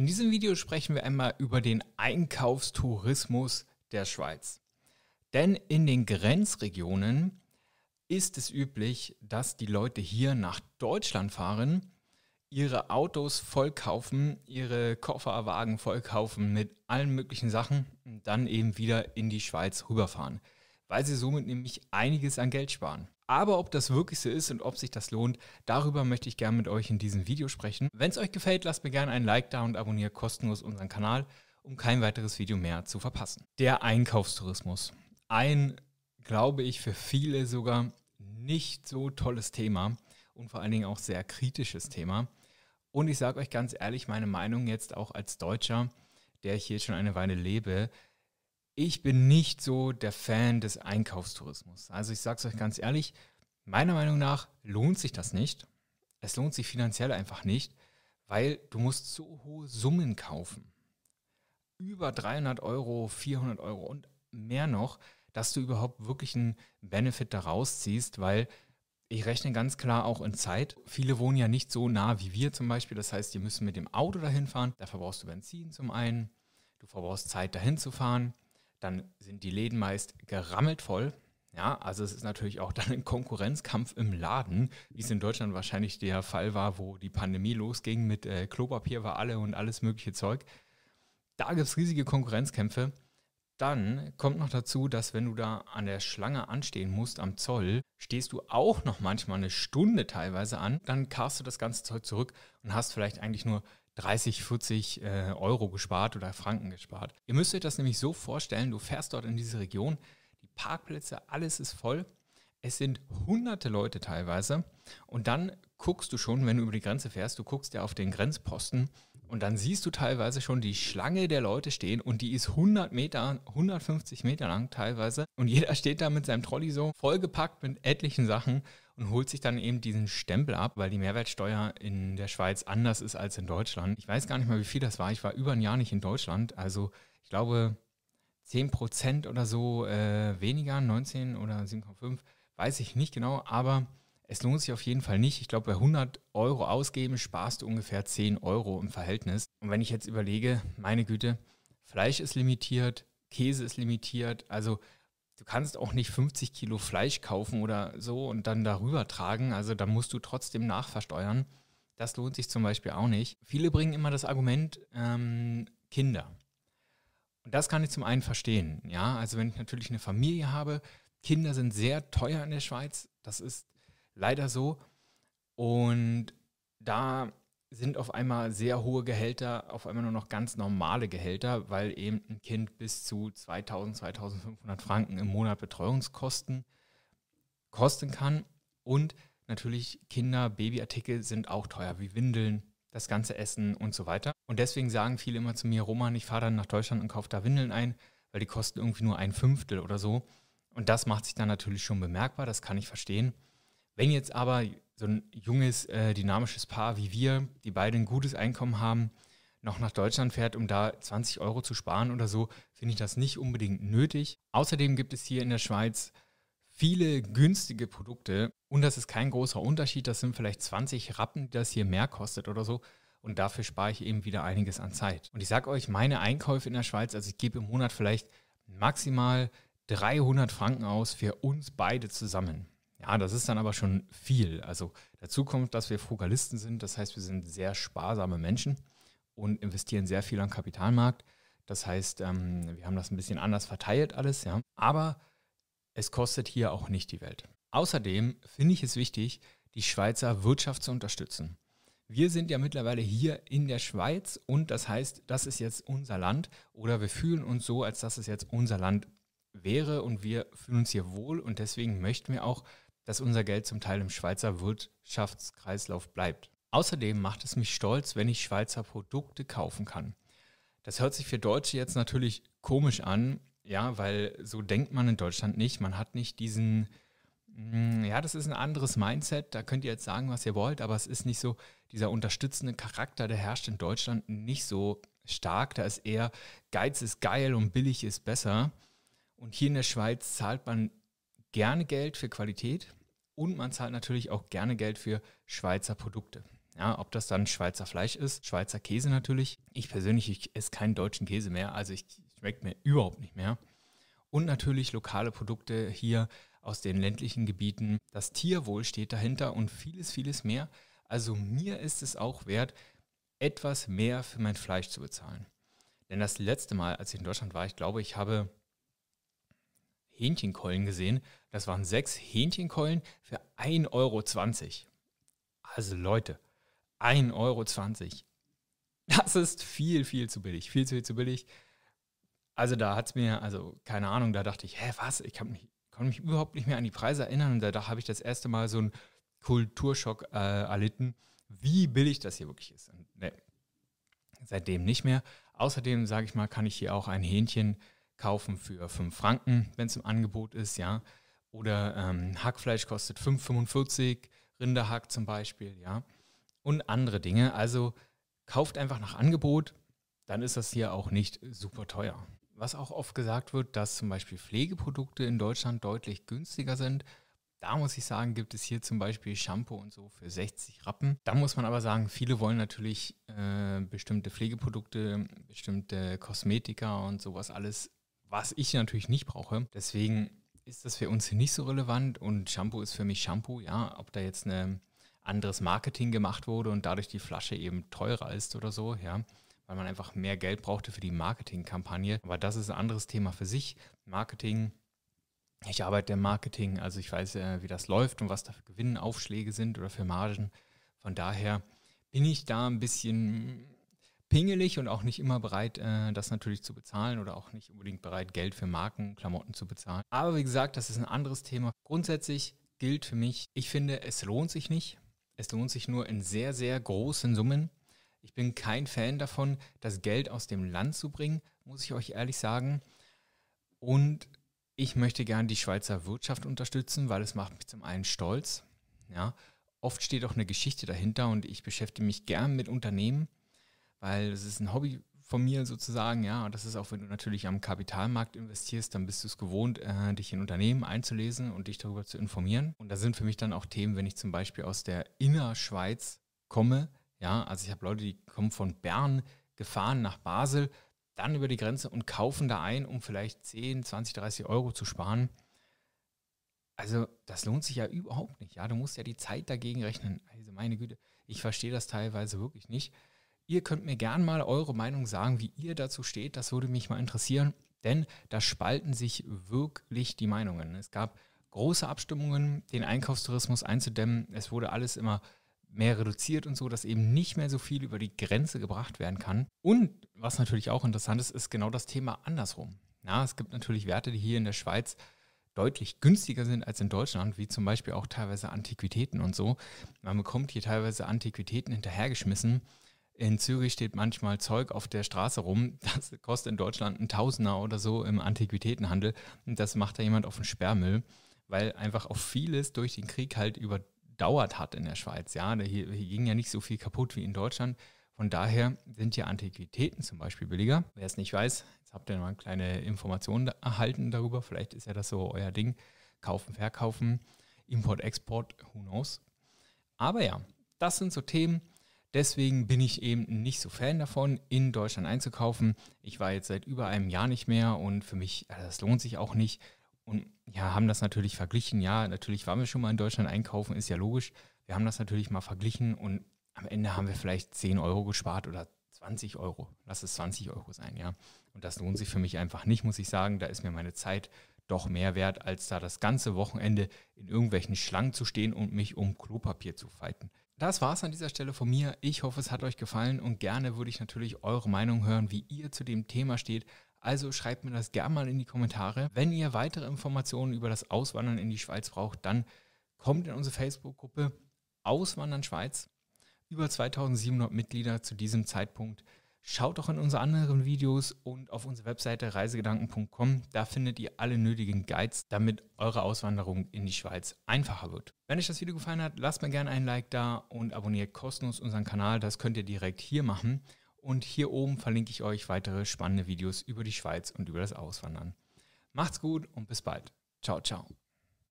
In diesem Video sprechen wir einmal über den Einkaufstourismus der Schweiz. Denn in den Grenzregionen ist es üblich, dass die Leute hier nach Deutschland fahren, ihre Autos voll kaufen, ihre Kofferwagen voll kaufen mit allen möglichen Sachen und dann eben wieder in die Schweiz rüberfahren, weil sie somit nämlich einiges an Geld sparen. Aber ob das wirklich so ist und ob sich das lohnt, darüber möchte ich gerne mit euch in diesem Video sprechen. Wenn es euch gefällt, lasst mir gerne ein Like da und abonniert kostenlos unseren Kanal, um kein weiteres Video mehr zu verpassen. Der Einkaufstourismus. Ein, glaube ich, für viele sogar nicht so tolles Thema und vor allen Dingen auch sehr kritisches Thema. Und ich sage euch ganz ehrlich, meine Meinung jetzt auch als Deutscher, der ich hier schon eine Weile lebe, ich bin nicht so der Fan des Einkaufstourismus. Also ich sage es euch ganz ehrlich, meiner Meinung nach lohnt sich das nicht. Es lohnt sich finanziell einfach nicht, weil du musst so hohe Summen kaufen. Über 300 Euro, 400 Euro und mehr noch, dass du überhaupt wirklich einen Benefit daraus ziehst, weil ich rechne ganz klar auch in Zeit. Viele wohnen ja nicht so nah wie wir zum Beispiel. Das heißt, die müssen mit dem Auto dahin fahren. Da verbrauchst du Benzin zum einen. Du verbrauchst Zeit dahin zu fahren dann sind die Läden meist gerammelt voll. Ja, also es ist natürlich auch dann ein Konkurrenzkampf im Laden, wie es in Deutschland wahrscheinlich der Fall war, wo die Pandemie losging mit äh, Klopapier war alle und alles mögliche Zeug. Da gibt es riesige Konkurrenzkämpfe. Dann kommt noch dazu, dass wenn du da an der Schlange anstehen musst am Zoll, stehst du auch noch manchmal eine Stunde teilweise an. Dann karst du das ganze Zeug zurück und hast vielleicht eigentlich nur 30, 40 äh, Euro gespart oder Franken gespart. Ihr müsst euch das nämlich so vorstellen, du fährst dort in diese Region, die Parkplätze, alles ist voll. Es sind hunderte Leute teilweise. Und dann guckst du schon, wenn du über die Grenze fährst, du guckst ja auf den Grenzposten und dann siehst du teilweise schon die Schlange der Leute stehen und die ist 100 Meter, 150 Meter lang teilweise. Und jeder steht da mit seinem Trolley so vollgepackt mit etlichen Sachen und holt sich dann eben diesen Stempel ab, weil die Mehrwertsteuer in der Schweiz anders ist als in Deutschland. Ich weiß gar nicht mal, wie viel das war. Ich war über ein Jahr nicht in Deutschland. Also ich glaube 10 Prozent oder so äh, weniger, 19 oder 7,5, weiß ich nicht genau, aber es lohnt sich auf jeden Fall nicht. Ich glaube, bei 100 Euro ausgeben sparst du ungefähr 10 Euro im Verhältnis. Und wenn ich jetzt überlege, meine Güte, Fleisch ist limitiert, Käse ist limitiert, also du kannst auch nicht 50 Kilo Fleisch kaufen oder so und dann darüber tragen. Also da musst du trotzdem nachversteuern. Das lohnt sich zum Beispiel auch nicht. Viele bringen immer das Argument ähm, Kinder. Und das kann ich zum einen verstehen. Ja, also wenn ich natürlich eine Familie habe, Kinder sind sehr teuer in der Schweiz. Das ist leider so. Und da sind auf einmal sehr hohe Gehälter, auf einmal nur noch ganz normale Gehälter, weil eben ein Kind bis zu 2000, 2500 Franken im Monat Betreuungskosten kosten kann. Und natürlich Kinder, Babyartikel sind auch teuer, wie Windeln, das ganze Essen und so weiter. Und deswegen sagen viele immer zu mir, Roman, ich fahre dann nach Deutschland und kaufe da Windeln ein, weil die kosten irgendwie nur ein Fünftel oder so. Und das macht sich dann natürlich schon bemerkbar, das kann ich verstehen. Wenn jetzt aber so ein junges, äh, dynamisches Paar wie wir, die beide ein gutes Einkommen haben, noch nach Deutschland fährt, um da 20 Euro zu sparen oder so, finde ich das nicht unbedingt nötig. Außerdem gibt es hier in der Schweiz viele günstige Produkte und das ist kein großer Unterschied. Das sind vielleicht 20 Rappen, die das hier mehr kostet oder so. Und dafür spare ich eben wieder einiges an Zeit. Und ich sage euch, meine Einkäufe in der Schweiz, also ich gebe im Monat vielleicht maximal 300 Franken aus für uns beide zusammen. Ja, das ist dann aber schon viel. Also dazu kommt, dass wir Frugalisten sind. Das heißt, wir sind sehr sparsame Menschen und investieren sehr viel am Kapitalmarkt. Das heißt, ähm, wir haben das ein bisschen anders verteilt alles, ja. Aber es kostet hier auch nicht die Welt. Außerdem finde ich es wichtig, die Schweizer Wirtschaft zu unterstützen. Wir sind ja mittlerweile hier in der Schweiz und das heißt, das ist jetzt unser Land oder wir fühlen uns so, als dass es jetzt unser Land wäre und wir fühlen uns hier wohl und deswegen möchten wir auch, dass unser Geld zum Teil im Schweizer Wirtschaftskreislauf bleibt. Außerdem macht es mich stolz, wenn ich Schweizer Produkte kaufen kann. Das hört sich für Deutsche jetzt natürlich komisch an, ja, weil so denkt man in Deutschland nicht. Man hat nicht diesen, mm, ja, das ist ein anderes Mindset. Da könnt ihr jetzt sagen, was ihr wollt, aber es ist nicht so, dieser unterstützende Charakter, der herrscht in Deutschland nicht so stark. Da ist eher Geiz ist geil und billig ist besser. Und hier in der Schweiz zahlt man gerne Geld für Qualität und man zahlt natürlich auch gerne Geld für Schweizer Produkte. Ja, ob das dann Schweizer Fleisch ist, Schweizer Käse natürlich. Ich persönlich ich esse keinen deutschen Käse mehr, also ich schmeckt mir überhaupt nicht mehr. Und natürlich lokale Produkte hier aus den ländlichen Gebieten. Das Tierwohl steht dahinter und vieles, vieles mehr. Also mir ist es auch wert, etwas mehr für mein Fleisch zu bezahlen. Denn das letzte Mal, als ich in Deutschland war, ich glaube, ich habe Hähnchenkeulen gesehen. Das waren sechs Hähnchenkeulen für 1,20 Euro. Also Leute, 1,20 Euro. Das ist viel, viel zu billig. Viel, viel zu billig. Also da hat es mir, also keine Ahnung, da dachte ich, hä, was? Ich mich, konnte mich überhaupt nicht mehr an die Preise erinnern. Und da, da habe ich das erste Mal so einen Kulturschock äh, erlitten, wie billig das hier wirklich ist. Und, ne, seitdem nicht mehr. Außerdem, sage ich mal, kann ich hier auch ein Hähnchen kaufen für 5 Franken, wenn es im Angebot ist, ja. Oder ähm, Hackfleisch kostet 5,45, Rinderhack zum Beispiel, ja. Und andere Dinge. Also kauft einfach nach Angebot, dann ist das hier auch nicht super teuer. Was auch oft gesagt wird, dass zum Beispiel Pflegeprodukte in Deutschland deutlich günstiger sind. Da muss ich sagen, gibt es hier zum Beispiel Shampoo und so für 60 Rappen. Da muss man aber sagen, viele wollen natürlich äh, bestimmte Pflegeprodukte, bestimmte Kosmetika und sowas alles was ich natürlich nicht brauche. Deswegen ist das für uns hier nicht so relevant und Shampoo ist für mich Shampoo, ja, ob da jetzt ein anderes Marketing gemacht wurde und dadurch die Flasche eben teurer ist oder so, ja, weil man einfach mehr Geld brauchte für die Marketingkampagne. Aber das ist ein anderes Thema für sich. Marketing, ich arbeite im Marketing, also ich weiß, äh, wie das läuft und was da für Gewinnaufschläge sind oder für Margen. Von daher bin ich da ein bisschen pingelig und auch nicht immer bereit, äh, das natürlich zu bezahlen oder auch nicht unbedingt bereit, Geld für Marken, Klamotten zu bezahlen. Aber wie gesagt, das ist ein anderes Thema. Grundsätzlich gilt für mich, ich finde, es lohnt sich nicht. Es lohnt sich nur in sehr, sehr großen Summen. Ich bin kein Fan davon, das Geld aus dem Land zu bringen, muss ich euch ehrlich sagen. Und ich möchte gerne die Schweizer Wirtschaft unterstützen, weil es macht mich zum einen stolz. Ja, oft steht auch eine Geschichte dahinter und ich beschäftige mich gern mit Unternehmen weil es ist ein Hobby von mir sozusagen, ja, und das ist auch, wenn du natürlich am Kapitalmarkt investierst, dann bist du es gewohnt, äh, dich in Unternehmen einzulesen und dich darüber zu informieren. Und da sind für mich dann auch Themen, wenn ich zum Beispiel aus der Innerschweiz komme, ja, also ich habe Leute, die kommen von Bern gefahren nach Basel, dann über die Grenze und kaufen da ein, um vielleicht 10, 20, 30 Euro zu sparen. Also das lohnt sich ja überhaupt nicht. Ja, du musst ja die Zeit dagegen rechnen. Also meine Güte, ich verstehe das teilweise wirklich nicht. Ihr könnt mir gern mal eure Meinung sagen, wie ihr dazu steht. Das würde mich mal interessieren, denn da spalten sich wirklich die Meinungen. Es gab große Abstimmungen, den Einkaufstourismus einzudämmen. Es wurde alles immer mehr reduziert und so, dass eben nicht mehr so viel über die Grenze gebracht werden kann. Und was natürlich auch interessant ist, ist genau das Thema andersrum. Ja, es gibt natürlich Werte, die hier in der Schweiz deutlich günstiger sind als in Deutschland, wie zum Beispiel auch teilweise Antiquitäten und so. Man bekommt hier teilweise Antiquitäten hinterhergeschmissen, in Zürich steht manchmal Zeug auf der Straße rum, das kostet in Deutschland ein Tausender oder so im Antiquitätenhandel und das macht da jemand auf den Sperrmüll, weil einfach auch vieles durch den Krieg halt überdauert hat in der Schweiz. Ja, hier, hier ging ja nicht so viel kaputt wie in Deutschland. Von daher sind ja Antiquitäten zum Beispiel billiger. Wer es nicht weiß, jetzt habt ihr mal kleine Informationen erhalten darüber. Vielleicht ist ja das so euer Ding. Kaufen, verkaufen, Import, Export, who knows. Aber ja, das sind so Themen, Deswegen bin ich eben nicht so Fan davon, in Deutschland einzukaufen. Ich war jetzt seit über einem Jahr nicht mehr und für mich, das lohnt sich auch nicht. Und ja, haben das natürlich verglichen. Ja, natürlich waren wir schon mal in Deutschland einkaufen, ist ja logisch. Wir haben das natürlich mal verglichen und am Ende haben wir vielleicht 10 Euro gespart oder 20 Euro. Lass es 20 Euro sein, ja. Und das lohnt sich für mich einfach nicht, muss ich sagen. Da ist mir meine Zeit doch mehr wert, als da das ganze Wochenende in irgendwelchen Schlangen zu stehen und mich um Klopapier zu fighten. Das war es an dieser Stelle von mir. Ich hoffe, es hat euch gefallen und gerne würde ich natürlich eure Meinung hören, wie ihr zu dem Thema steht. Also schreibt mir das gerne mal in die Kommentare. Wenn ihr weitere Informationen über das Auswandern in die Schweiz braucht, dann kommt in unsere Facebook-Gruppe Auswandern Schweiz. Über 2700 Mitglieder zu diesem Zeitpunkt. Schaut doch in unsere anderen Videos und auf unsere Webseite reisegedanken.com. Da findet ihr alle nötigen Guides, damit eure Auswanderung in die Schweiz einfacher wird. Wenn euch das Video gefallen hat, lasst mir gerne ein Like da und abonniert kostenlos unseren Kanal. Das könnt ihr direkt hier machen. Und hier oben verlinke ich euch weitere spannende Videos über die Schweiz und über das Auswandern. Macht's gut und bis bald. Ciao, ciao.